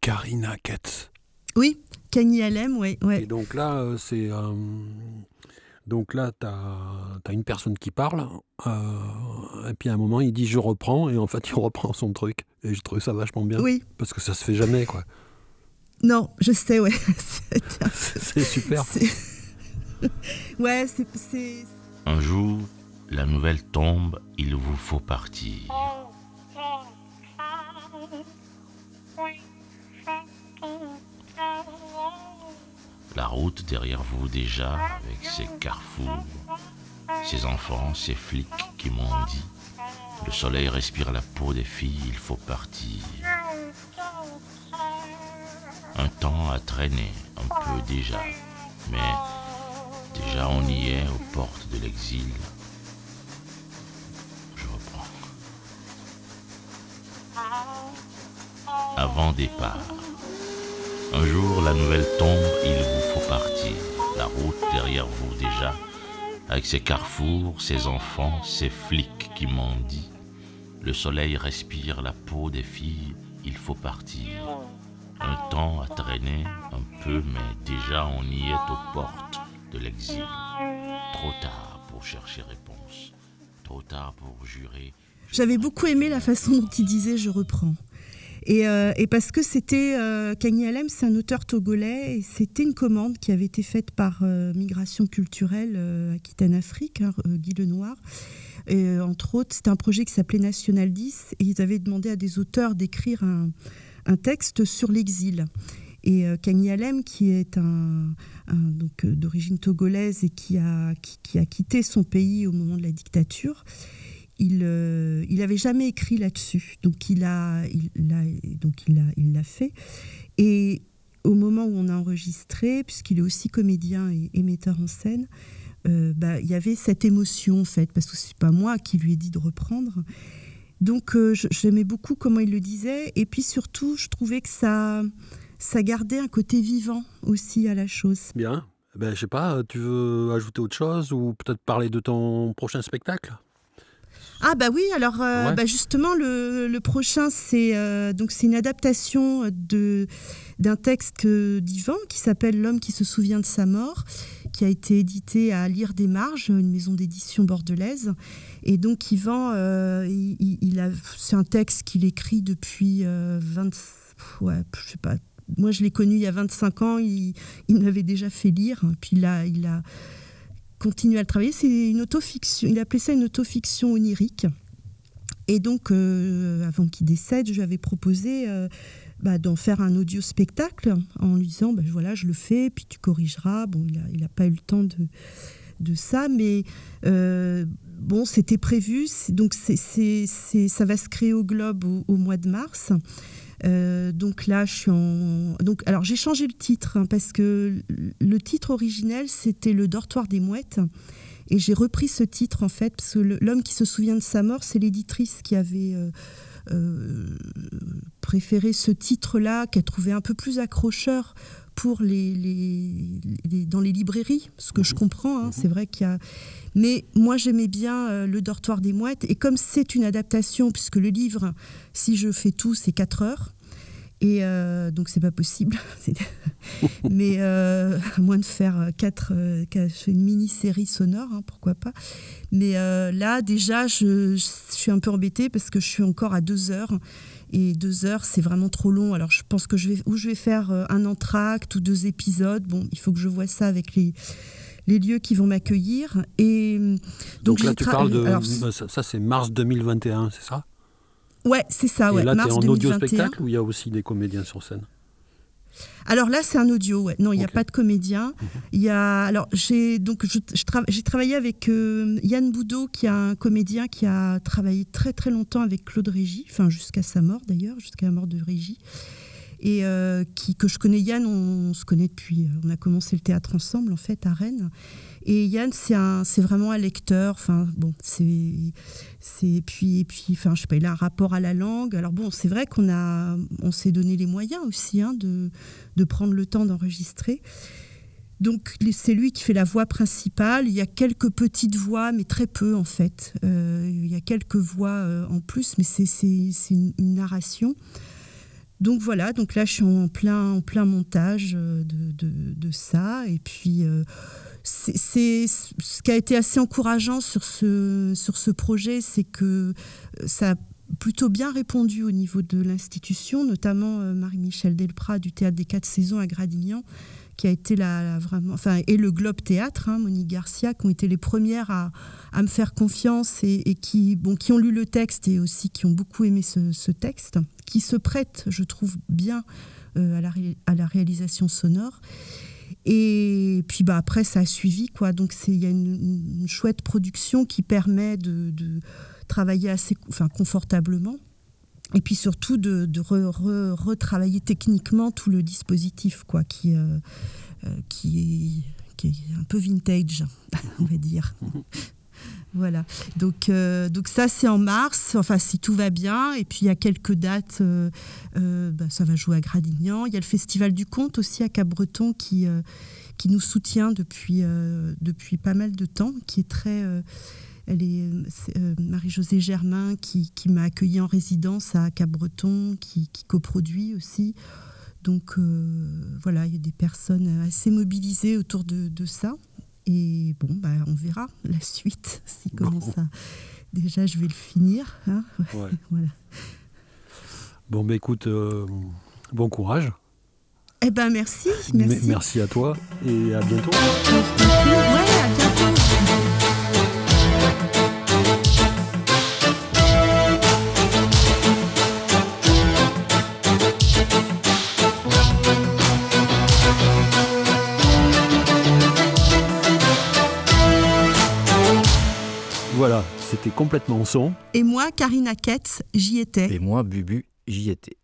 Karina Katz. Oui, Kanye Alem, oui. Ouais. Et donc là, euh, c'est. euh, donc là, tu as, une personne qui parle, euh, et puis à un moment, il dit je reprends, et en fait, il reprend son truc. Et je trouve ça vachement bien. Oui. Parce que ça se fait jamais, quoi. Non, je sais, ouais. C'est super. ouais, c'est- c'est. Un jour, la nouvelle tombe, il vous faut partir. La route derrière vous déjà, avec ses carrefours, ses enfants, ses flics qui m'ont dit. Le soleil respire la peau des filles, il faut partir. Un temps à traîner, un peu déjà, mais déjà on y est aux portes de l'exil. Je reprends. Avant départ. Un jour, la nouvelle tombe, il vous faut partir. La route derrière vous déjà, avec ses carrefours, ses enfants, ses flics qui m'ont dit. Le soleil respire la peau des filles, il faut partir. Un temps à traîner, un peu, mais déjà on y est aux portes de l'exil. Trop tard pour chercher réponse, trop tard pour jurer. J'avais beaucoup aimé la façon dont il disait je reprends. Et, euh, et parce que c'était euh, Kanye Alem, c'est un auteur togolais, et c'était une commande qui avait été faite par euh, Migration culturelle euh, Aquitaine Afrique, hein, Guy Lenoir. Et, entre autres, c'était un projet qui s'appelait National 10, et ils avaient demandé à des auteurs d'écrire un, texte sur l'exil. Et Kanye Alem, qui est donc d'origine togolaise et qui a quitté son pays au moment de la dictature, il euh, avait jamais écrit là-dessus. Donc il a l'a donc il l'a il l'a fait. Et au moment où on a enregistré, puisqu'il est aussi comédien et, et metteur en scène, euh, bah, il y avait cette émotion en fait, parce que c'est pas moi qui lui ai dit de reprendre. Donc euh, j'aimais beaucoup comment il le disait, et puis surtout je trouvais que ça ça gardait un côté vivant aussi à la chose. Bien. Ben, je sais pas, tu veux ajouter autre chose ou peut-être parler de ton prochain spectacle? Ah bah oui, alors euh, Ouais. bah justement le, le prochain c'est euh, donc c'est une adaptation de d'un texte d'Ivan qui s'appelle L'homme qui se souvient de sa mort, qui a été édité à Lire des Marges, une maison d'édition bordelaise. Et donc Yvan, euh, il, il- c'est un texte qu'il écrit depuis euh, 20 ouais, je sais pas. Moi, je l'ai connu il y a 25 ans. Il, il me l'avait déjà fait lire. Puis là, il a continué à le travailler. C'est une autofiction. Il appelait ça une autofiction onirique. Et donc, euh, avant qu'il décède, je lui avais proposé euh, bah, d'en faire un audio spectacle en lui disant bah, voilà, je le fais, puis tu corrigeras. Bon, il n'a pas eu le temps de, ça, mais euh, bon, c'était prévu. Donc, ça va se créer au Globe au mois de mars. Euh, donc là, je suis en. Donc, alors, j'ai changé le titre hein, parce que le titre originel, c'était Le dortoir des mouettes. Et j'ai repris ce titre, en fait, parce que L'homme qui se souvient de sa mort, c'est l'éditrice qui avait euh, euh, préféré ce titre-là, qui a un peu plus accrocheur pour les, les- les- dans les librairies, ce que je comprends, hein, c'est vrai qu'il y a... Mais moi, j'aimais bien euh, Le dortoir des mouettes, et comme c'est une adaptation, puisque le livre, si je fais tout, c'est 4 heures, et euh, donc c'est pas possible. Mais euh, à moins de faire quatre, euh, quatre- une mini-série sonore, hein, pourquoi pas. Mais euh, là, déjà, je, je suis un peu embêtée parce que je suis encore à deux heures. Et deux heures, c'est vraiment trop long. Alors, je pense que je vais, ou je vais faire un entracte ou deux épisodes. Bon, il faut que je vois ça avec les, les lieux qui vont m'accueillir. Et euh, Donc, là, tu parles de. alors, ça, c'est mars 2021, c'est ça? Ouais, c'est ça. Ouais, Et là, mars en audio 2021. spectacle ou il y a aussi des comédiens sur scène? Alors là, c'est un audio. Ouais. Non, il n'y a pas de comédien. Il y a. Alors j'ai donc je, je tra- j'ai travaillé avec euh, Yann Boudot, qui est un comédien qui a travaillé très très longtemps avec Claude Régis, enfin jusqu'à sa mort d'ailleurs, jusqu'à la mort de Régis. Et euh, que je connais Yann, on, se connaît depuis. euh, On a commencé le théâtre ensemble en fait à Rennes. Et Yann, c'est vraiment un lecteur. Enfin bon, c'est, puis puis enfin je sais pas, il a un rapport à la langue. Alors bon, c'est vrai qu'on a, on s'est donné les moyens aussi hein, de de prendre le temps d'enregistrer. Donc c'est lui qui fait la voix principale. Il y a quelques petites voix, mais très peu en fait. Euh, il y a quelques voix en plus, mais c'est c'est- une narration. Donc voilà, donc là je suis en plein, montage de, de, ça. Et puis c'est ce qui a été assez encourageant sur ce, projet, c'est que ça a plutôt bien répondu au niveau de l'institution, notamment Marie-Michel Delprat du Théâtre des Quatre Saisons à Gradignan, qui a été la, vraiment, enfin, et le Globe Théâtre, hein, Monique Garcia, qui ont été les premières à, me faire confiance et, qui, bon, qui ont lu le texte et aussi qui ont beaucoup aimé ce, texte, qui se prête, je trouve, bien euh, à, la, à la réalisation sonore. Et puis bah, après, ça a suivi. Quoi. Donc il y a une, chouette production qui permet de, de travailler assez enfin, confortablement et puis surtout de, retravailler techniquement tout le dispositif quoi, qui, euh, euh, qui, est, qui, est, un peu vintage, on va dire. voilà. Donc, euh, donc ça, c'est en mars, enfin si tout va bien. Et puis il y a quelques dates, bah, ça va jouer à Gradignan. Il y a le Festival du Conte aussi à Cap-Breton qui, qui nous soutient depuis, depuis pas mal de temps, qui est très elle est, euh, Marie-Josée Germain qui, m'a accueilli en résidence à Cap-Breton, qui, coproduit aussi. Donc euh, voilà, il y a des personnes assez mobilisées autour de, ça. Et bon, bah, on verra la suite, si comment ça. Déjà, je vais le finir. Hein. voilà. Bon, bah écoute, euh, bon courage. Eh ben merci, merci. merci à toi et à bientôt. Ouais, à bientôt. Voilà, c'était complètement son. Et moi, Karina Ketz, j'y étais. Et moi, Bubu, j'y étais.